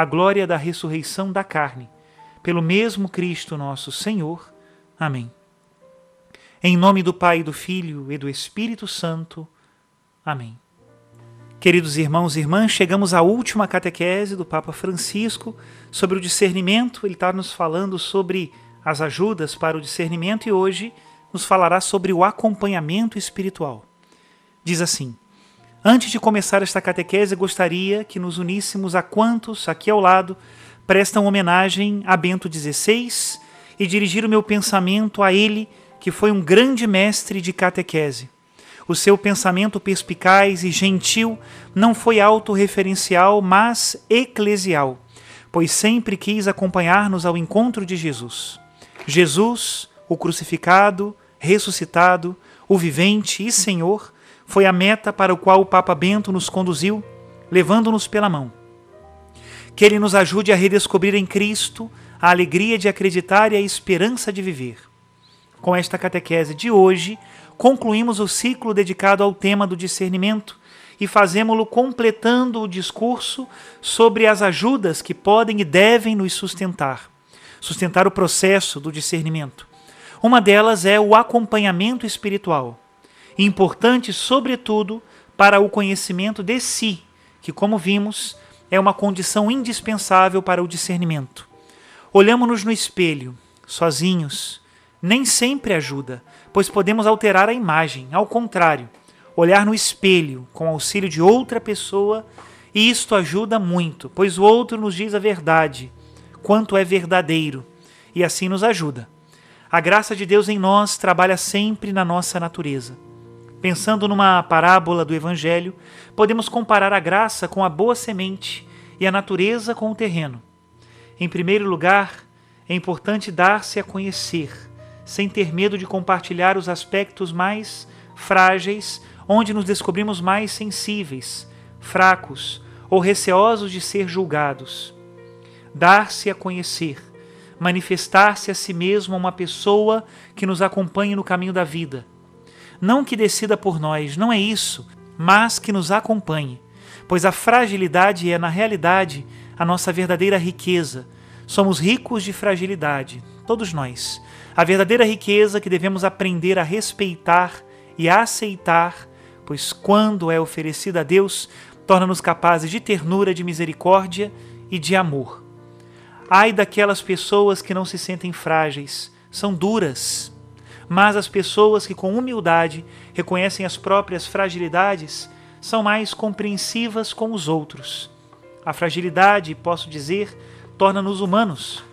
a glória da ressurreição da carne, pelo mesmo Cristo nosso Senhor. Amém. Em nome do Pai, do Filho e do Espírito Santo. Amém. Queridos irmãos e irmãs, chegamos à última catequese do Papa Francisco sobre o discernimento. Ele está nos falando sobre as ajudas para o discernimento e hoje nos falará sobre o acompanhamento espiritual. Diz assim: Antes de começar esta catequese, gostaria que nos uníssemos a quantos, aqui ao lado, prestam homenagem a Bento XVI e dirigir o meu pensamento a ele, que foi um grande mestre de catequese. O seu pensamento perspicaz e gentil não foi autorreferencial, mas eclesial, pois sempre quis acompanhar-nos ao encontro de Jesus. Jesus, o crucificado, ressuscitado, o vivente e Senhor, foi a meta para o qual o Papa Bento nos conduziu, levando-nos pela mão. Que ele nos ajude a redescobrir em Cristo a alegria de acreditar e a esperança de viver. Com esta catequese de hoje, concluímos o ciclo dedicado ao tema do discernimento e fazemos-lo completando o discurso sobre as ajudas que podem e devem nos sustentar, sustentar o processo do discernimento. Uma delas é o acompanhamento espiritual importante, sobretudo, para o conhecimento de si, que, como vimos, é uma condição indispensável para o discernimento. Olhamos-nos no espelho, sozinhos, nem sempre ajuda, pois podemos alterar a imagem. Ao contrário, olhar no espelho com auxílio de outra pessoa, e isto ajuda muito, pois o outro nos diz a verdade, quanto é verdadeiro, e assim nos ajuda. A graça de Deus em nós trabalha sempre na nossa natureza. Pensando numa parábola do Evangelho, podemos comparar a graça com a boa semente e a natureza com o terreno. Em primeiro lugar, é importante dar-se a conhecer, sem ter medo de compartilhar os aspectos mais frágeis, onde nos descobrimos mais sensíveis, fracos ou receosos de ser julgados. Dar-se a conhecer, manifestar-se a si mesmo a uma pessoa que nos acompanhe no caminho da vida não que decida por nós, não é isso, mas que nos acompanhe, pois a fragilidade é, na realidade, a nossa verdadeira riqueza. Somos ricos de fragilidade, todos nós. A verdadeira riqueza que devemos aprender a respeitar e a aceitar, pois quando é oferecida a Deus, torna-nos capazes de ternura, de misericórdia e de amor. Ai daquelas pessoas que não se sentem frágeis, são duras, mas as pessoas que com humildade reconhecem as próprias fragilidades são mais compreensivas com os outros. A fragilidade, posso dizer, torna-nos humanos.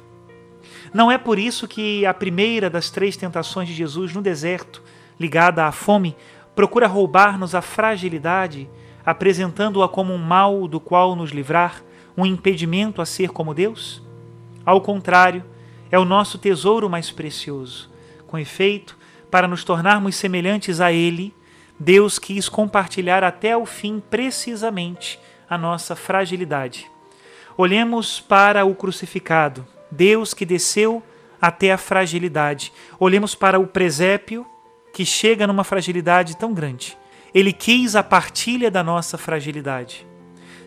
Não é por isso que a primeira das três tentações de Jesus no deserto, ligada à fome, procura roubar-nos a fragilidade, apresentando-a como um mal do qual nos livrar, um impedimento a ser como Deus? Ao contrário, é o nosso tesouro mais precioso com efeito, para nos tornarmos semelhantes a Ele, Deus quis compartilhar até o fim precisamente a nossa fragilidade. Olhemos para o crucificado, Deus que desceu até a fragilidade. Olhemos para o presépio que chega numa fragilidade tão grande. Ele quis a partilha da nossa fragilidade.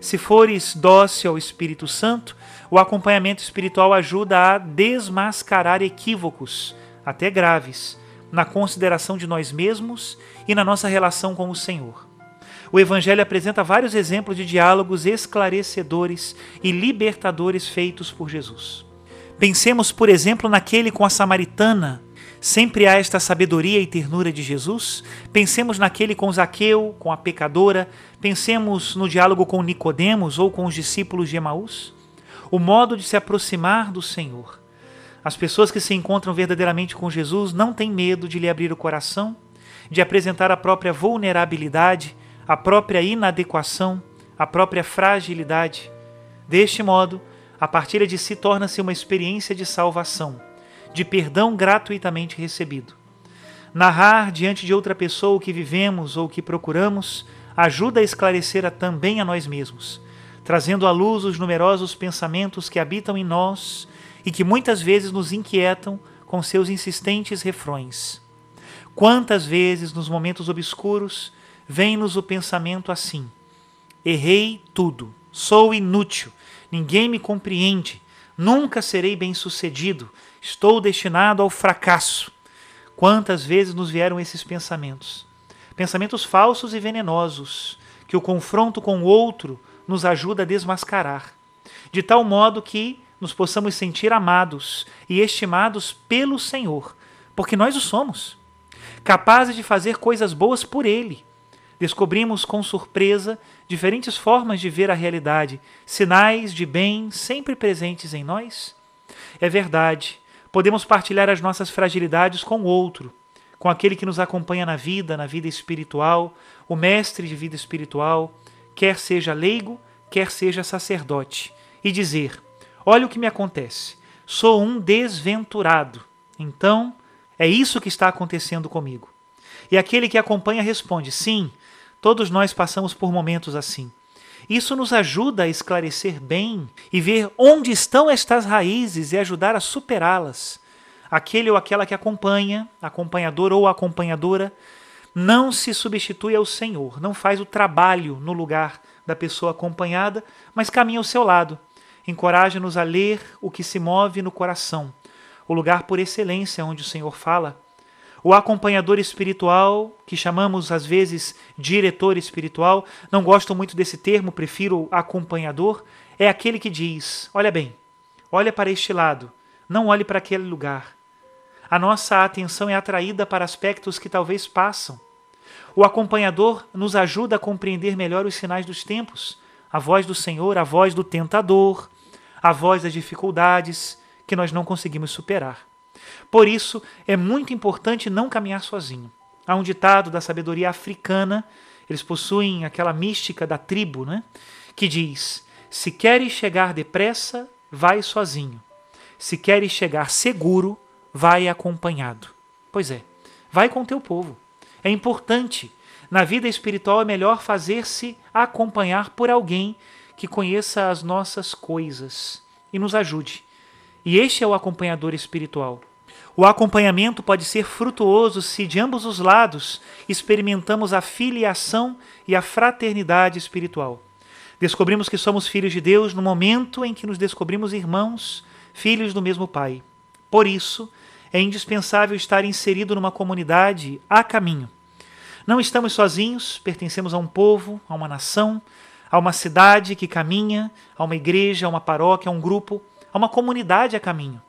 Se fores dócil ao Espírito Santo, o acompanhamento espiritual ajuda a desmascarar equívocos, até graves, na consideração de nós mesmos e na nossa relação com o Senhor. O Evangelho apresenta vários exemplos de diálogos esclarecedores e libertadores feitos por Jesus. Pensemos, por exemplo, naquele com a samaritana. Sempre há esta sabedoria e ternura de Jesus. Pensemos naquele com Zaqueu, com a pecadora. Pensemos no diálogo com Nicodemos ou com os discípulos de Emaús. O modo de se aproximar do Senhor. As pessoas que se encontram verdadeiramente com Jesus não têm medo de lhe abrir o coração, de apresentar a própria vulnerabilidade, a própria inadequação, a própria fragilidade. Deste modo, a partilha de si torna-se uma experiência de salvação, de perdão gratuitamente recebido. Narrar diante de outra pessoa o que vivemos ou o que procuramos ajuda a esclarecer a também a nós mesmos, trazendo à luz os numerosos pensamentos que habitam em nós e que muitas vezes nos inquietam com seus insistentes refrões. Quantas vezes, nos momentos obscuros, vem-nos o pensamento assim: errei tudo, sou inútil, ninguém me compreende, nunca serei bem-sucedido, estou destinado ao fracasso. Quantas vezes nos vieram esses pensamentos? Pensamentos falsos e venenosos, que o confronto com o outro nos ajuda a desmascarar, de tal modo que nos possamos sentir amados e estimados pelo Senhor, porque nós o somos, capazes de fazer coisas boas por Ele descobrimos com surpresa diferentes formas de ver a realidade, sinais de bem sempre presentes em nós? É verdade, podemos partilhar as nossas fragilidades com o outro, com aquele que nos acompanha na vida, na vida espiritual, o mestre de vida espiritual, quer seja leigo, quer seja sacerdote, e dizer: Olha o que me acontece, sou um desventurado. Então, é isso que está acontecendo comigo. E aquele que acompanha responde: Sim, Todos nós passamos por momentos assim. Isso nos ajuda a esclarecer bem e ver onde estão estas raízes e ajudar a superá-las. Aquele ou aquela que acompanha, acompanhador ou acompanhadora, não se substitui ao Senhor, não faz o trabalho no lugar da pessoa acompanhada, mas caminha ao seu lado. Encoraja-nos a ler o que se move no coração, o lugar por excelência onde o Senhor fala o acompanhador espiritual, que chamamos às vezes diretor espiritual, não gosto muito desse termo, prefiro acompanhador, é aquele que diz: olha bem, olha para este lado, não olhe para aquele lugar. A nossa atenção é atraída para aspectos que talvez passam. O acompanhador nos ajuda a compreender melhor os sinais dos tempos, a voz do Senhor, a voz do tentador, a voz das dificuldades que nós não conseguimos superar. Por isso, é muito importante não caminhar sozinho. Há um ditado da sabedoria africana, eles possuem aquela mística da tribo, né? que diz: Se queres chegar depressa, vai sozinho. Se queres chegar seguro, vai acompanhado. Pois é, vai com teu povo. É importante. Na vida espiritual é melhor fazer-se acompanhar por alguém que conheça as nossas coisas e nos ajude. E este é o acompanhador espiritual. O acompanhamento pode ser frutuoso se de ambos os lados experimentamos a filiação e a fraternidade espiritual. Descobrimos que somos filhos de Deus no momento em que nos descobrimos irmãos, filhos do mesmo Pai. Por isso, é indispensável estar inserido numa comunidade a caminho. Não estamos sozinhos, pertencemos a um povo, a uma nação, a uma cidade que caminha, a uma igreja, a uma paróquia, a um grupo, a uma comunidade a caminho.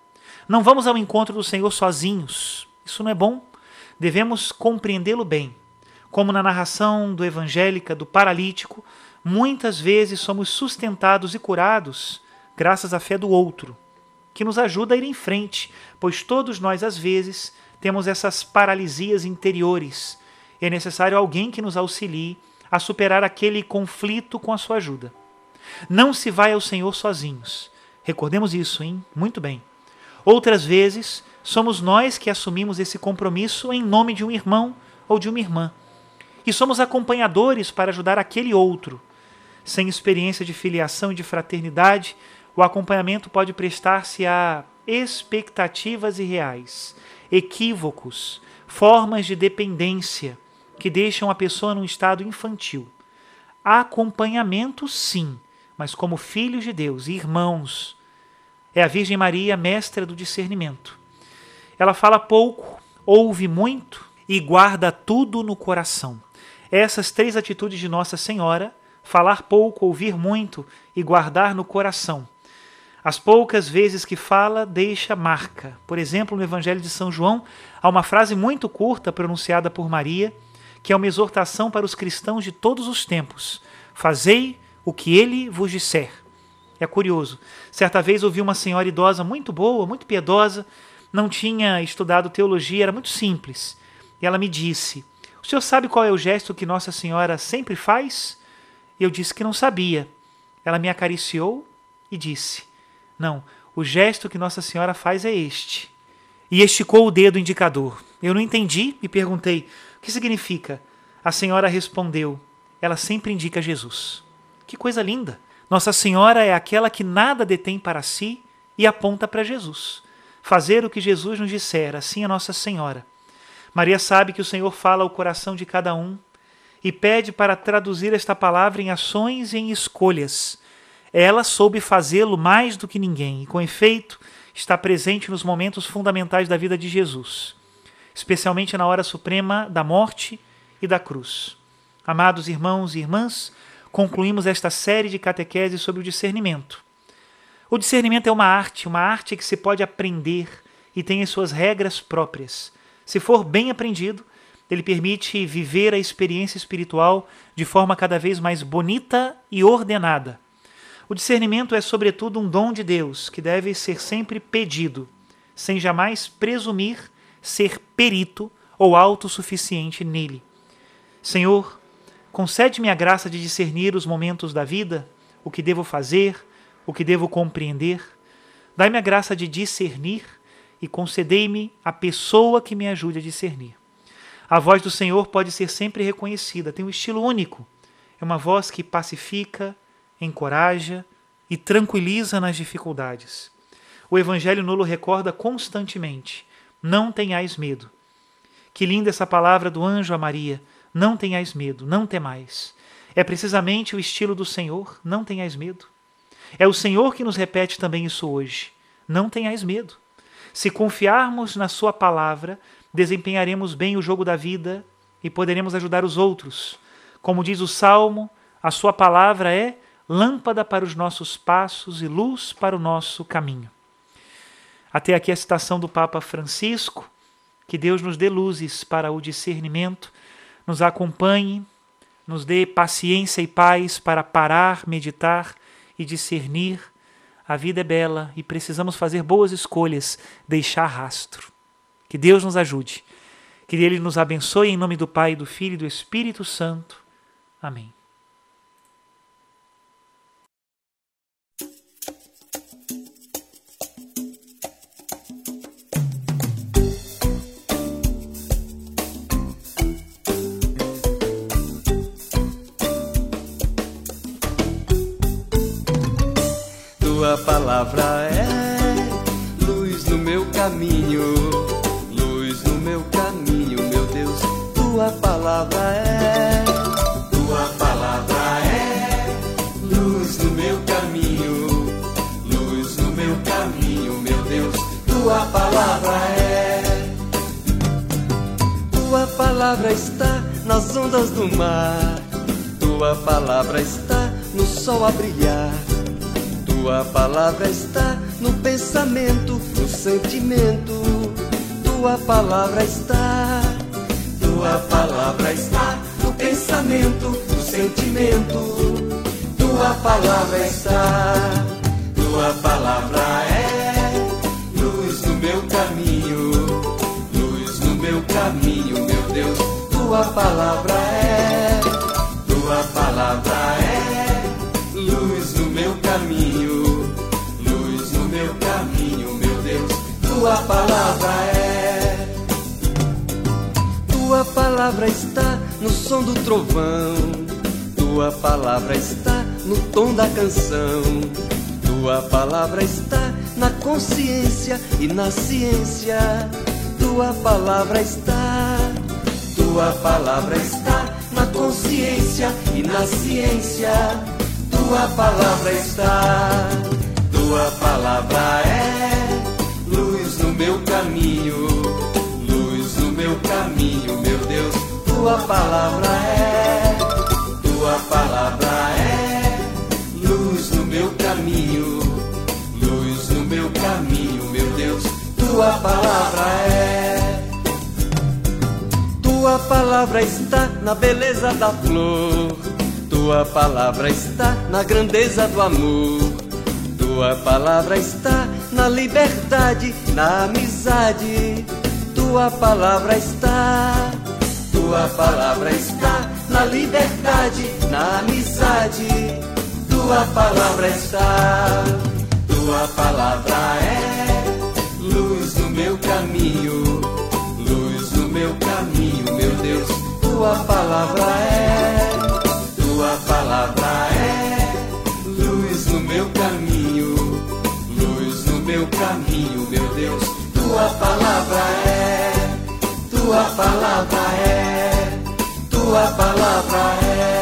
Não vamos ao encontro do Senhor sozinhos. Isso não é bom. Devemos compreendê-lo bem. Como na narração do evangélica do paralítico, muitas vezes somos sustentados e curados graças à fé do outro, que nos ajuda a ir em frente, pois todos nós, às vezes, temos essas paralisias interiores. É necessário alguém que nos auxilie a superar aquele conflito com a sua ajuda. Não se vai ao Senhor sozinhos. Recordemos isso, hein? Muito bem. Outras vezes, somos nós que assumimos esse compromisso em nome de um irmão ou de uma irmã. E somos acompanhadores para ajudar aquele outro. Sem experiência de filiação e de fraternidade, o acompanhamento pode prestar-se a expectativas irreais, equívocos, formas de dependência que deixam a pessoa num estado infantil. Acompanhamento, sim, mas como filhos de Deus irmãos. É a Virgem Maria, mestra do discernimento. Ela fala pouco, ouve muito e guarda tudo no coração. Essas três atitudes de Nossa Senhora, falar pouco, ouvir muito e guardar no coração. As poucas vezes que fala, deixa marca. Por exemplo, no Evangelho de São João, há uma frase muito curta pronunciada por Maria, que é uma exortação para os cristãos de todos os tempos: Fazei o que ele vos disser. É curioso. Certa vez ouvi uma senhora idosa muito boa, muito piedosa, não tinha estudado teologia, era muito simples. E ela me disse: O senhor sabe qual é o gesto que Nossa Senhora sempre faz? Eu disse que não sabia. Ela me acariciou e disse: Não, o gesto que Nossa Senhora faz é este. E esticou o dedo indicador. Eu não entendi e perguntei: O que significa? A senhora respondeu: Ela sempre indica Jesus. Que coisa linda! Nossa Senhora é aquela que nada detém para si e aponta para Jesus. Fazer o que Jesus nos disser, assim é Nossa Senhora. Maria sabe que o Senhor fala ao coração de cada um e pede para traduzir esta palavra em ações e em escolhas. Ela soube fazê-lo mais do que ninguém e, com efeito, está presente nos momentos fundamentais da vida de Jesus, especialmente na hora suprema da morte e da cruz. Amados irmãos e irmãs, concluímos esta série de catequeses sobre o discernimento. O discernimento é uma arte, uma arte que se pode aprender e tem as suas regras próprias. Se for bem aprendido, ele permite viver a experiência espiritual de forma cada vez mais bonita e ordenada. O discernimento é, sobretudo, um dom de Deus que deve ser sempre pedido, sem jamais presumir ser perito ou autossuficiente nele. Senhor, concede-me a graça de discernir os momentos da vida, o que devo fazer, o que devo compreender. Dai-me a graça de discernir e concedei-me a pessoa que me ajude a discernir. A voz do Senhor pode ser sempre reconhecida, tem um estilo único. É uma voz que pacifica, encoraja e tranquiliza nas dificuldades. O Evangelho nulo recorda constantemente: não tenhais medo. Que linda essa palavra do anjo a Maria: não tenhais medo, não temais. É precisamente o estilo do Senhor: não tenhais medo. É o Senhor que nos repete também isso hoje: não tenhais medo. Se confiarmos na Sua palavra, desempenharemos bem o jogo da vida e poderemos ajudar os outros. Como diz o Salmo, a Sua palavra é lâmpada para os nossos passos e luz para o nosso caminho. Até aqui a citação do Papa Francisco. Que Deus nos dê luzes para o discernimento, nos acompanhe, nos dê paciência e paz para parar, meditar e discernir a vida é bela e precisamos fazer boas escolhas, deixar rastro. Que Deus nos ajude. Que Ele nos abençoe em nome do Pai, do Filho e do Espírito Santo. Amém. Palavra é luz no meu caminho, luz no meu caminho, meu Deus. Tua palavra é, tua palavra é luz no meu caminho, luz no meu caminho, meu Deus. Tua palavra é, tua palavra está nas ondas do mar, tua palavra está no sol a brilhar. Tua palavra está no pensamento, no sentimento. Tua palavra está, tua palavra está no pensamento, no sentimento. Tua palavra está, tua palavra é luz no meu caminho, luz no meu caminho, meu Deus. Tua palavra no som do trovão. Tua palavra está no tom da canção. Tua palavra está na consciência e na ciência. Tua palavra está, tua palavra está na consciência e na ciência. Tua palavra está, tua palavra é luz no meu caminho, luz no meu caminho, meu Deus. Tua palavra é, tua palavra é luz no meu caminho, luz no meu caminho, meu Deus. Tua palavra é. Tua palavra está na beleza da flor. Tua palavra está na grandeza do amor. Tua palavra está na liberdade, na amizade. Tua palavra está. Tua palavra está na liberdade, na amizade. Tua palavra está. Tua palavra é luz no meu caminho, luz no meu caminho, meu Deus. Tua palavra é. Tua palavra é luz no meu caminho, luz no meu caminho, meu Deus. Tua palavra é, tua palavra é, tua palavra é.